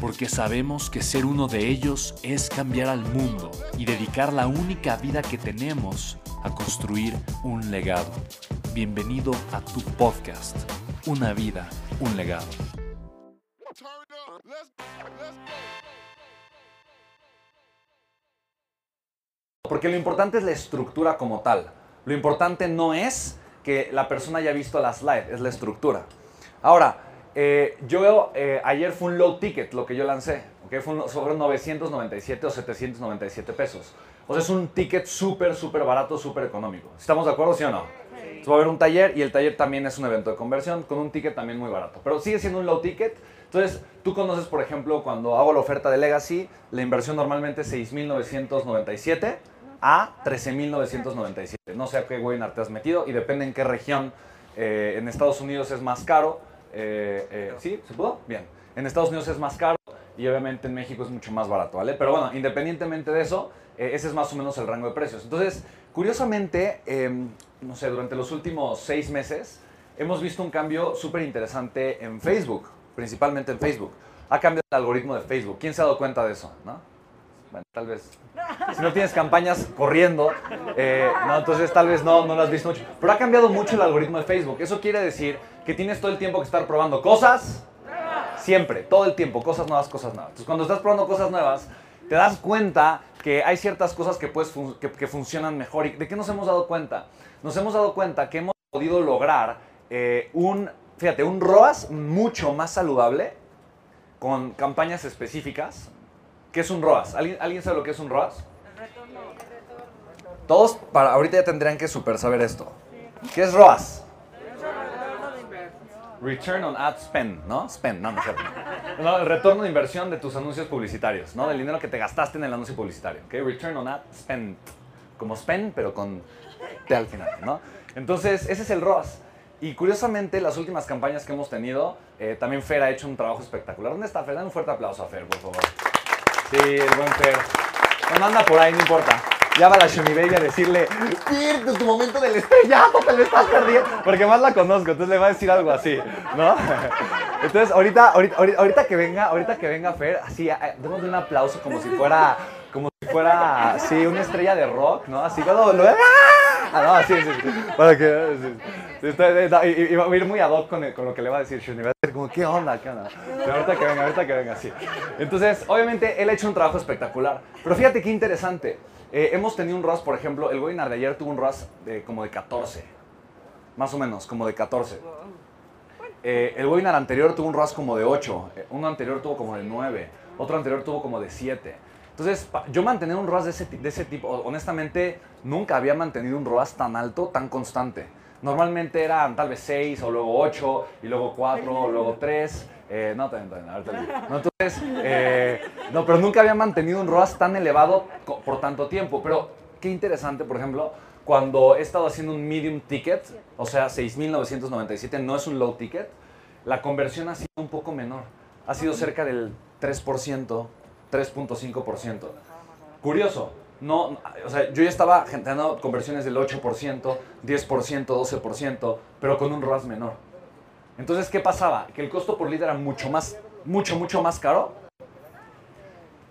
porque sabemos que ser uno de ellos es cambiar al mundo y dedicar la única vida que tenemos a construir un legado. Bienvenido a tu podcast, Una vida, un legado. Porque lo importante es la estructura como tal. Lo importante no es que la persona haya visto la slide, es la estructura. Ahora, eh, yo eh, ayer fue un low ticket lo que yo lancé, ¿okay? Fue un, sobre 997 o 797 pesos. O sea, es un ticket súper, súper barato, súper económico. ¿Estamos de acuerdo, sí o no? va a haber un taller y el taller también es un evento de conversión con un ticket también muy barato. Pero sigue siendo un low ticket. Entonces, tú conoces, por ejemplo, cuando hago la oferta de Legacy, la inversión normalmente es 6.997 a 13.997. No sé a qué webinar te has metido y depende en qué región. Eh, en Estados Unidos es más caro eh, eh, ¿Sí? ¿Se pudo? Bien. En Estados Unidos es más caro y obviamente en México es mucho más barato, ¿vale? Pero bueno, independientemente de eso, eh, ese es más o menos el rango de precios. Entonces, curiosamente, em, no sé, durante los últimos seis meses hemos visto un cambio súper interesante en Facebook, principalmente en Facebook. Ha cambiado el algoritmo de Facebook. ¿Quién se ha dado cuenta de eso? ¿no? Bueno, tal vez. Si no tienes campañas corriendo, eh, no, entonces tal vez no, no lo has visto mucho. Pero ha cambiado mucho el algoritmo de Facebook. Eso quiere decir que tienes todo el tiempo que estar probando cosas. Siempre, todo el tiempo, cosas nuevas, cosas nuevas. Entonces, cuando estás probando cosas nuevas, te das cuenta que hay ciertas cosas que, puedes que, funcionan mejor. ¿Y de qué nos hemos dado cuenta? Nos hemos dado cuenta que hemos podido lograr eh, un, fíjate, un ROAS mucho más saludable con campañas específicas. ¿Qué es un ROAS? ¿Alguien, ¿alguien sabe lo que es un ROAS? retorno. Todos para, ahorita ya tendrían que super saber esto. ¿Qué es ROAS? Return on Ad Spend, ¿no? Spend, no, no es cierto. No, el retorno de inversión de tus anuncios publicitarios, ¿no? Del dinero que te gastaste en el anuncio publicitario, ¿ok? Return on Ad Spend. Como spend, pero con T al final, ¿no? Entonces, ese es el ROAS. Y curiosamente, las últimas campañas que hemos tenido, eh, también Fer ha hecho un trabajo espectacular. ¿Dónde está Fer? Dale un fuerte aplauso a Fer, por favor. Sí, el buen Fer. Bueno, anda por ahí, no importa ya va la Shumi Baby a decirle, pierde tu momento del estrellato, te lo estás perdiendo. Porque más la conozco, entonces le va a decir algo así, ¿no? Entonces, ahorita, ahorita, ahorita que venga, ahorita que venga Fer, así, eh, démosle un aplauso como si fuera, como si fuera, sí, una estrella de rock, ¿no? Así cuando lo... Ah, no, sí, sí, sí. Para que... y, va a ir muy ad hoc con, con, lo que le va a decir Shuni. Va a decir como, ¿qué onda? ¿Qué onda? ahorita que venga, ahorita que venga, sí. Entonces, obviamente, él ha hecho un trabajo espectacular. Pero fíjate qué interesante. Eh, hemos tenido un ROAS, por ejemplo, el webinar de ayer tuvo un ROAS de como de 14. Más o menos, como de 14. Eh, el webinar anterior tuvo un ROAS como de 8. Eh, uno anterior tuvo como de 9. Otro anterior tuvo como de 7. Entonces, yo mantener un ROAS de ese, de ese tipo, honestamente, nunca había mantenido un ROAS tan alto, tan constante. Normalmente eran tal vez 6 o luego 8 y luego 4 o luego 3. Eh, no, también, también, no, entonces, eh, no, pero nunca había mantenido un ROAS tan elevado por tanto tiempo. Pero qué interesante, por ejemplo, cuando he estado haciendo un medium ticket, o sea, 6.997, no es un low ticket, la conversión ha sido un poco menor. Ha sido cerca del 3%, 3.5%. Curioso, no, o sea, yo ya estaba generando conversiones del 8%, 10%, 12%, pero con un ROAS menor. Entonces, ¿qué pasaba? Que el costo por lead era mucho más, mucho, mucho más caro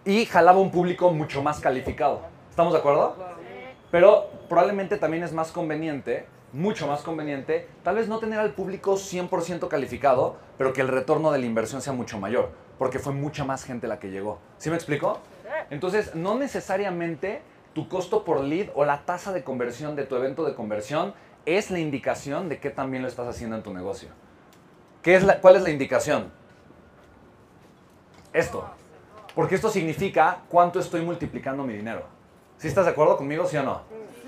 y jalaba un público mucho más calificado. ¿Estamos de acuerdo? Pero probablemente también es más conveniente, mucho más conveniente, tal vez no tener al público 100% calificado, pero que el retorno de la inversión sea mucho mayor, porque fue mucha más gente la que llegó. ¿Sí me explico? Entonces, no necesariamente tu costo por lead o la tasa de conversión de tu evento de conversión es la indicación de qué también lo estás haciendo en tu negocio. ¿Qué es la, ¿Cuál es la indicación? Esto. Porque esto significa cuánto estoy multiplicando mi dinero. ¿Sí estás de acuerdo conmigo, sí o no?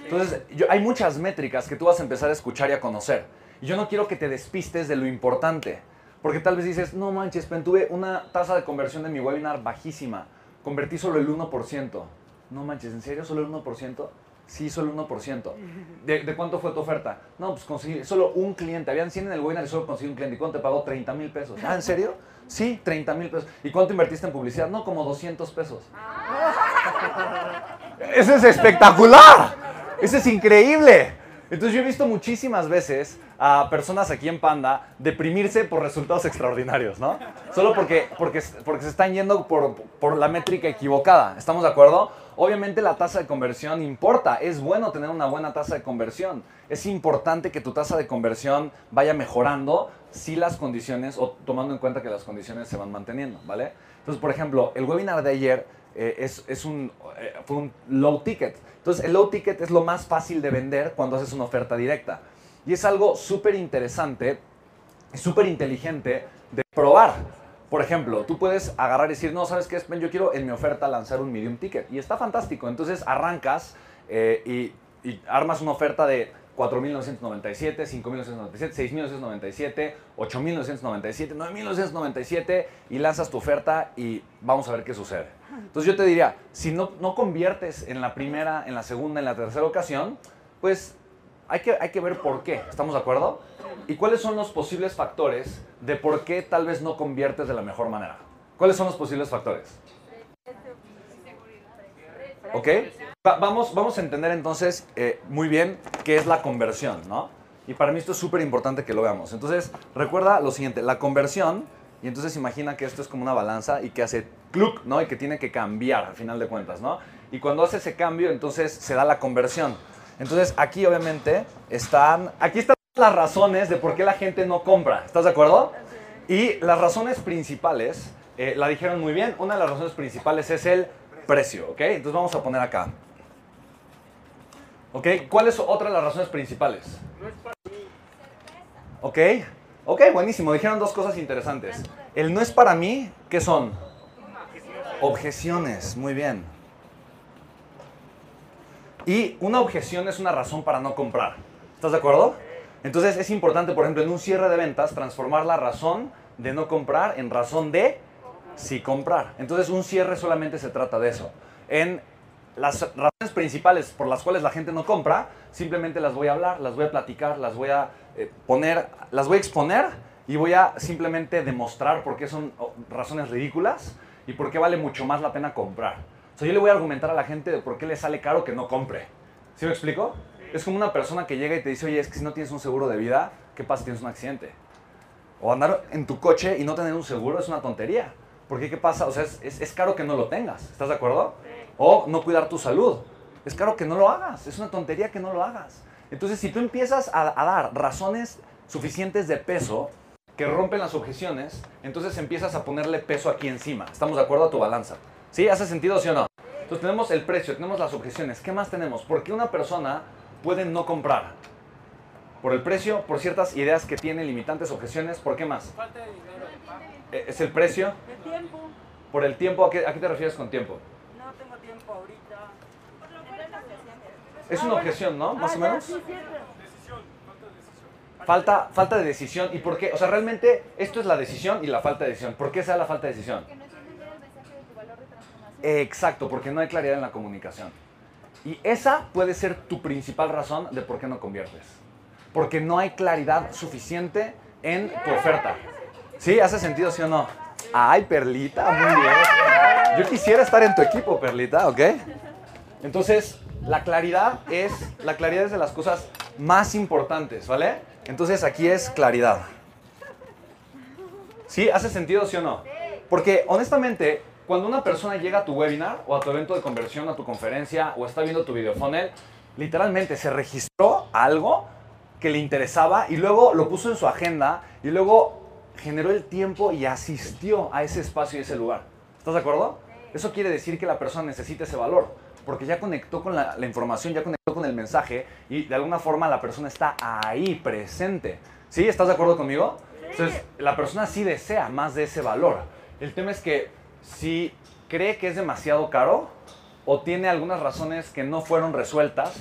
Entonces, hay muchas métricas que tú vas a empezar a escuchar y a conocer. Y yo no quiero que te despistes de lo importante. Porque tal vez dices, no manches, pero tuve una tasa de conversión de mi webinar bajísima. Convertí solo el 1%. No manches, ¿en serio solo el 1%? Sí, solo el 1%. ¿De, ¿De, cuánto fue tu oferta? No, pues conseguí solo un cliente. Habían 100 en el webinar y solo conseguí un cliente. ¿Y cuánto te pagó? 30 mil pesos. ¿Ah, en serio? Sí, 30 mil pesos. ¿Y cuánto invertiste en publicidad? No, como 200 pesos. Eso es espectacular. Eso es increíble. Entonces yo he visto muchísimas veces a personas aquí en Panda deprimirse por resultados extraordinarios, ¿no? Solo porque, porque, porque se están yendo por, por la métrica equivocada. ¿Estamos de acuerdo? Obviamente la tasa de conversión importa. Es bueno tener una buena tasa de conversión. Es importante que tu tasa de conversión vaya mejorando si las condiciones, o tomando en cuenta que las condiciones se van manteniendo, ¿vale? Entonces, por ejemplo, el webinar de ayer eh, es, es un, eh, fue un low ticket. Entonces, el low ticket es lo más fácil de vender cuando haces una oferta directa. Y es algo súper interesante súper inteligente de probar. Por ejemplo, tú puedes agarrar y decir, no, ¿sabes qué, Yo quiero en mi oferta lanzar un medium ticket. Y está fantástico. Entonces arrancas eh, y, y armas una oferta de 4.997, 5.997, 6.997, 8.997, 9.997 y lanzas tu oferta y vamos a ver qué sucede. Entonces yo te diría, si no, no conviertes en la primera, en la segunda, en la tercera ocasión, pues hay que, hay que ver por qué, ¿estamos de acuerdo? ¿Y cuáles son los posibles factores de por qué tal vez no conviertes de la mejor manera? ¿Cuáles son los posibles factores? ¿Ok? vamos, vamos a entender entonces eh, muy bien qué es la conversión, ¿no? Y para mí esto es súper importante que lo veamos. Entonces, recuerda lo siguiente, la conversión, y entonces imagina que esto es como una balanza y que hace cluck, ¿no? Y que tiene que cambiar al final de cuentas, ¿no? Y cuando hace ese cambio, entonces se da la conversión. Entonces, aquí obviamente están, aquí están las razones de por qué la gente no compra, ¿estás de acuerdo? Y las razones principales, eh, la dijeron muy bien, una de las razones principales es el precio, ¿ok? Entonces vamos a poner acá. ¿Ok? ¿Cuáles son otras las razones principales? ¿Ok? Ok, buenísimo. Dijeron dos cosas interesantes. El no es para mí, ¿qué son? Objeciones, muy bien. Y una objeción es una razón para no comprar. ¿Estás de acuerdo? Entonces es importante, por ejemplo, en un cierre de ventas, transformar la razón de no comprar en razón de sí comprar. Entonces un cierre solamente se trata de eso. En las razones principales por las cuales la gente no compra, simplemente las voy a hablar, las voy a platicar, las voy a eh, poner, las voy a exponer y voy a simplemente demostrar por qué son oh, razones ridículas y por qué vale mucho más la pena comprar. O sea, yo le voy a argumentar a la gente de por qué le sale caro que no compre. ¿Sí me explico? Es como una persona que llega y te dice, oye, es que si no tienes un seguro de vida, ¿qué pasa si tienes un accidente? O andar en tu coche y no tener un seguro es una tontería. Porque ¿qué pasa? O sea, es, es, caro que no lo tengas. ¿Estás de acuerdo? O no cuidar tu salud. Es caro que no lo hagas. Es una tontería que no lo hagas. Entonces, si tú empiezas a, a dar razones suficientes de peso que rompen las objeciones, entonces empiezas a ponerle peso aquí encima. ¿Estamos de acuerdo a tu balanza? ¿Sí? ¿Hace sentido, sí o no? Entonces tenemos el precio, tenemos las objeciones. ¿Qué más tenemos? ¿Por qué una persona puede no comprar? Por el precio, por ciertas ideas que tiene, limitantes, objeciones, ¿por qué más? Falta de dinero. Eh, ¿Es el precio? El tiempo. ¿Por el tiempo? ¿A qué, te refieres con tiempo? No tengo tiempo ahorita. Es una objeción, ¿no? Más o menos. Falta, falta de decisión. ¿Y por qué? O sea, realmente esto es la decisión y la falta de decisión. ¿Por qué sea la falta de decisión? Exacto, porque no hay claridad en la comunicación. Y esa puede ser tu principal razón de por qué no conviertes. Porque no hay claridad suficiente en tu oferta. ¿Sí? ¿Hace sentido, sí o no? Ay, Perlita, muy bien. Yo quisiera estar en tu equipo, Perlita, ¿ok? Entonces, la claridad es, la claridad es de las cosas más importantes, ¿vale? Entonces, aquí es claridad. ¿Sí? ¿Hace sentido, sí o no? Porque, honestamente, cuando una persona llega a tu webinar o a tu evento de conversión, a tu conferencia o está viendo tu videofunnel, literalmente se registró algo que le interesaba y luego lo puso en su agenda y luego generó el tiempo y asistió a ese espacio y ese lugar. ¿Estás de acuerdo? eso quiere decir que la persona necesita ese valor, porque ya conectó con la, la información, ya conectó con el mensaje y de alguna forma la persona está ahí presente. ¿Sí? ¿Estás de acuerdo conmigo? Entonces, la persona sí desea más de ese valor. El tema es que si cree que es demasiado caro o tiene algunas razones que no fueron resueltas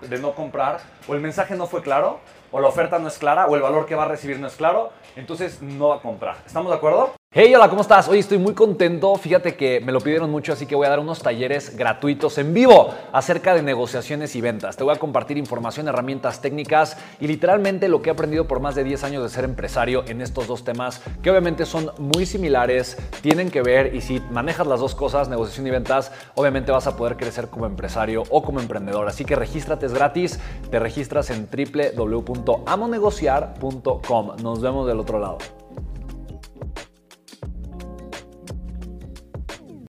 de no comprar, o el mensaje no fue claro, o la oferta no es clara, o el valor que va a recibir no es claro, entonces no va a comprar. ¿Estamos de acuerdo? Hey, hola, ¿cómo estás? Hoy estoy muy contento. Fíjate que me lo pidieron mucho, así que voy a dar unos talleres gratuitos en vivo acerca de negociaciones y ventas. Te voy a compartir información, herramientas técnicas y literalmente lo que he aprendido por más de 10 años de ser empresario en estos dos temas, que obviamente son muy similares, tienen que ver y si manejas las dos cosas, negociación y ventas, obviamente vas a poder crecer como empresario o como emprendedor. Así que regístrate, es gratis. Te registras en www.amonegociar.com. Nos vemos del otro lado.